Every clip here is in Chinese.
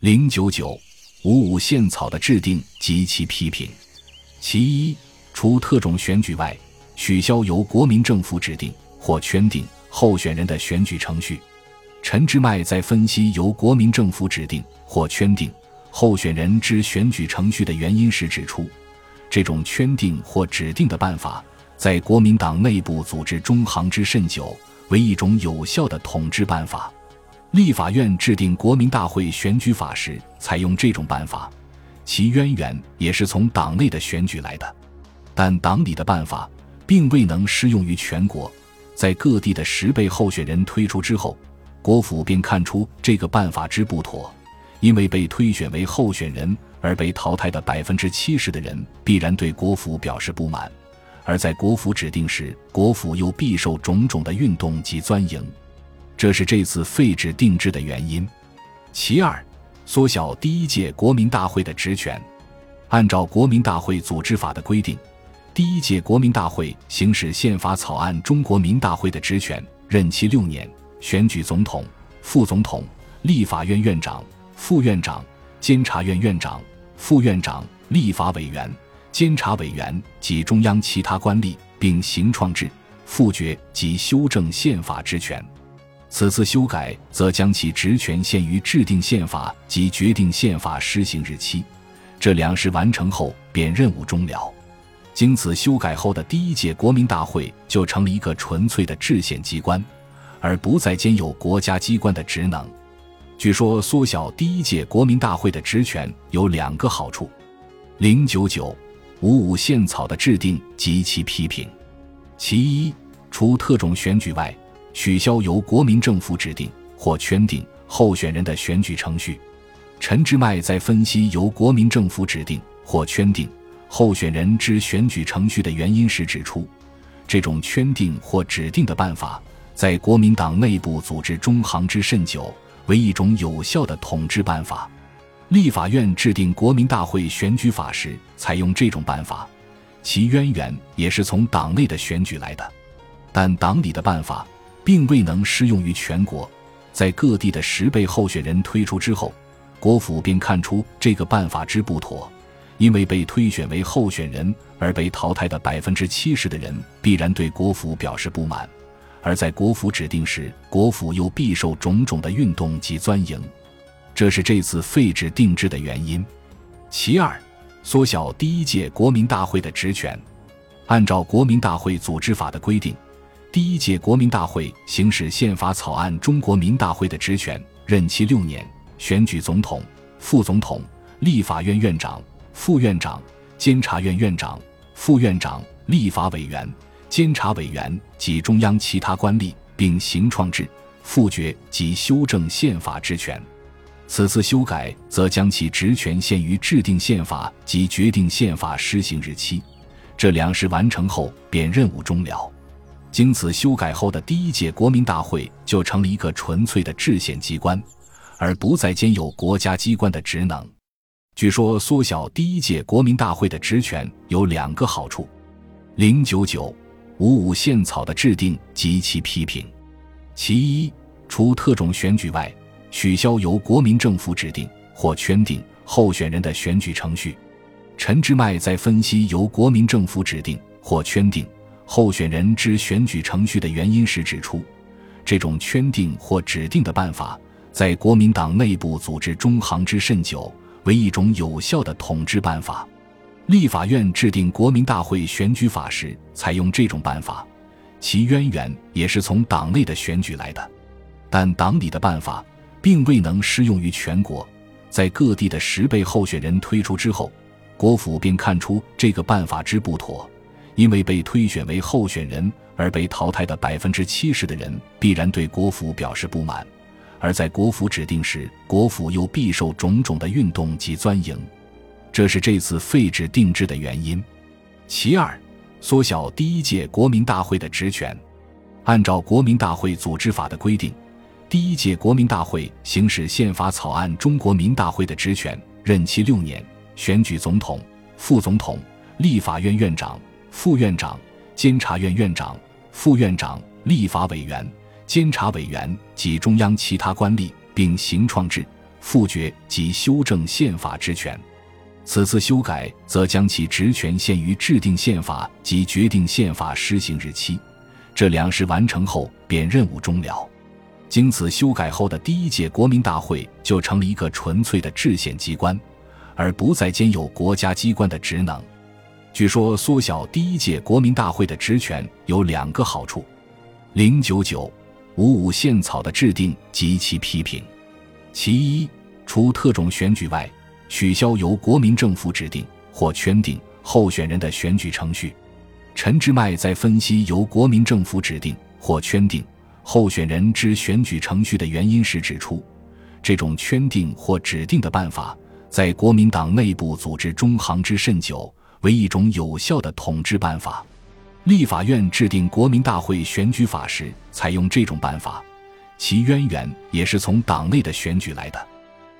零九九五五宪草的制定及其批评。其一，除特种选举外，取消由国民政府指定或圈定候选人的选举程序。陈之迈在分析由国民政府指定或圈定候选人之选举程序的原因时指出，这种圈定或指定的办法，在国民党内部组织中行之甚久，为一种有效的统治办法。立法院制定国民大会选举法时，采用这种办法，其渊源也是从党内的选举来的。但党里的办法并未能适用于全国，在各地的十倍候选人推出之后，国府便看出这个办法之不妥，因为被推选为候选人而被淘汰的百分之七十的人必然对国府表示不满，而在国府指定时，国府又必受种种的运动及钻营。这是这次废止定制的原因。其二，缩小第一届国民大会的职权。按照国民大会组织法的规定，第一届国民大会行使宪法草案中国民大会的职权，任期六年，选举总统、副总统、立法院院长、副院长、监察院院长、副院长、立法委员、监察委员及中央其他官吏，并行创制、复决及修正宪法职权。此次修改则将其职权限于制定宪法及决定宪法施行日期，这两事完成后便任务终了。经此修改后的第一届国民大会就成了一个纯粹的制宪机关，而不再兼有国家机关的职能。据说缩小第一届国民大会的职权有两个好处：零九九五五宪草的制定及其批评。其一，除特种选举外。取消由国民政府指定或圈定候选人的选举程序。陈之迈在分析由国民政府指定或圈定候选人之选举程序的原因时指出，这种圈定或指定的办法，在国民党内部组织中行之甚久，为一种有效的统治办法。立法院制定国民大会选举法时，采用这种办法，其渊源也是从党内的选举来的。但党里的办法。并未能适用于全国，在各地的十倍候选人推出之后，国府便看出这个办法之不妥，因为被推选为候选人而被淘汰的百分之七十的人必然对国府表示不满，而在国府指定时，国府又必受种种的运动及钻营，这是这次废止定制的原因。其二，缩小第一届国民大会的职权，按照国民大会组织法的规定。第一届国民大会行使宪法草案中国民大会的职权，任期六年，选举总统、副总统、立法院院长、副院长、监察院院长、副院长、立法委员、监察委员及中央其他官吏，并行创制、复决及修正宪法之权。此次修改则将其职权限于制定宪法及决定宪法施行日期，这两事完成后便任务终了。经此修改后的第一届国民大会就成了一个纯粹的制宪机关，而不再兼有国家机关的职能。据说缩小第一届国民大会的职权有两个好处：零九九五五宪草的制定及其批评。其一，除特种选举外，取消由国民政府指定或圈定候选人的选举程序。陈之迈在分析由国民政府指定或圈定。候选人之选举程序的原因时指出，这种圈定或指定的办法，在国民党内部组织中行之甚久，为一种有效的统治办法。立法院制定国民大会选举法时，采用这种办法，其渊源也是从党内的选举来的。但党里的办法并未能适用于全国，在各地的十倍候选人推出之后，国府便看出这个办法之不妥。因为被推选为候选人而被淘汰的百分之七十的人必然对国府表示不满，而在国府指定时，国府又必受种种的运动及钻营，这是这次废止定制的原因。其二，缩小第一届国民大会的职权。按照国民大会组织法的规定，第一届国民大会行使宪法草案中国民大会的职权，任期六年，选举总统、副总统、立法院院长。副院长、监察院院长、副院长、立法委员、监察委员及中央其他官吏，并行创制、复决及修正宪法之权。此次修改则将其职权限于制定宪法及决定宪法施行日期，这两事完成后便任务终了。经此修改后的第一届国民大会就成了一个纯粹的制宪机关，而不再兼有国家机关的职能。据说缩小第一届国民大会的职权有两个好处：零九九五五宪草的制定及其批评。其一，除特种选举外。取消由国民政府指定或圈定候选人的选举程序。陈之迈在分析由国民政府指定或圈定候选人之选举程序的原因时指出，这种圈定或指定的办法在国民党内部组织中行之甚久，为一种有效的统治办法。立法院制定国民大会选举法时采用这种办法，其渊源也是从党内的选举来的，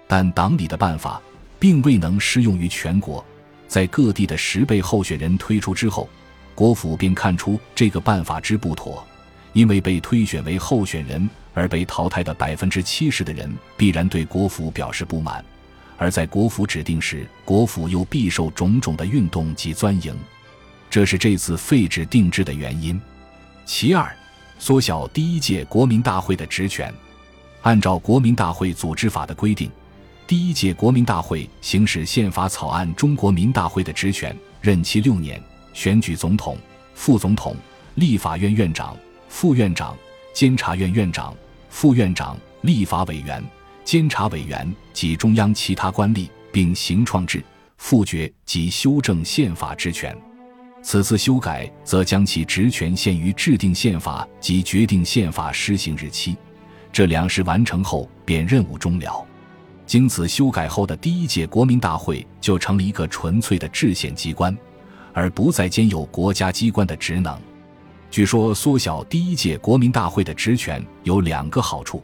但党里的办法。并未能适用于全国，在各地的十倍候选人推出之后，国府便看出这个办法之不妥，因为被推选为候选人而被淘汰的百分之七十的人必然对国府表示不满，而在国府指定时，国府又必受种种的运动及钻营，这是这次废止定制的原因。其二，缩小第一届国民大会的职权，按照国民大会组织法的规定。第一届国民大会行使宪法草案中国民大会的职权，任期六年，选举总统、副总统、立法院院长、副院长、监察院院长、副院长、立法委员、监察委员及中央其他官吏，并行创制、复决及修正宪法之权。此次修改则将其职权限于制定宪法及决定宪法施行日期，这两事完成后便任务终了。经此修改后的第一届国民大会就成了一个纯粹的制宪机关，而不再兼有国家机关的职能。据说缩小第一届国民大会的职权有两个好处：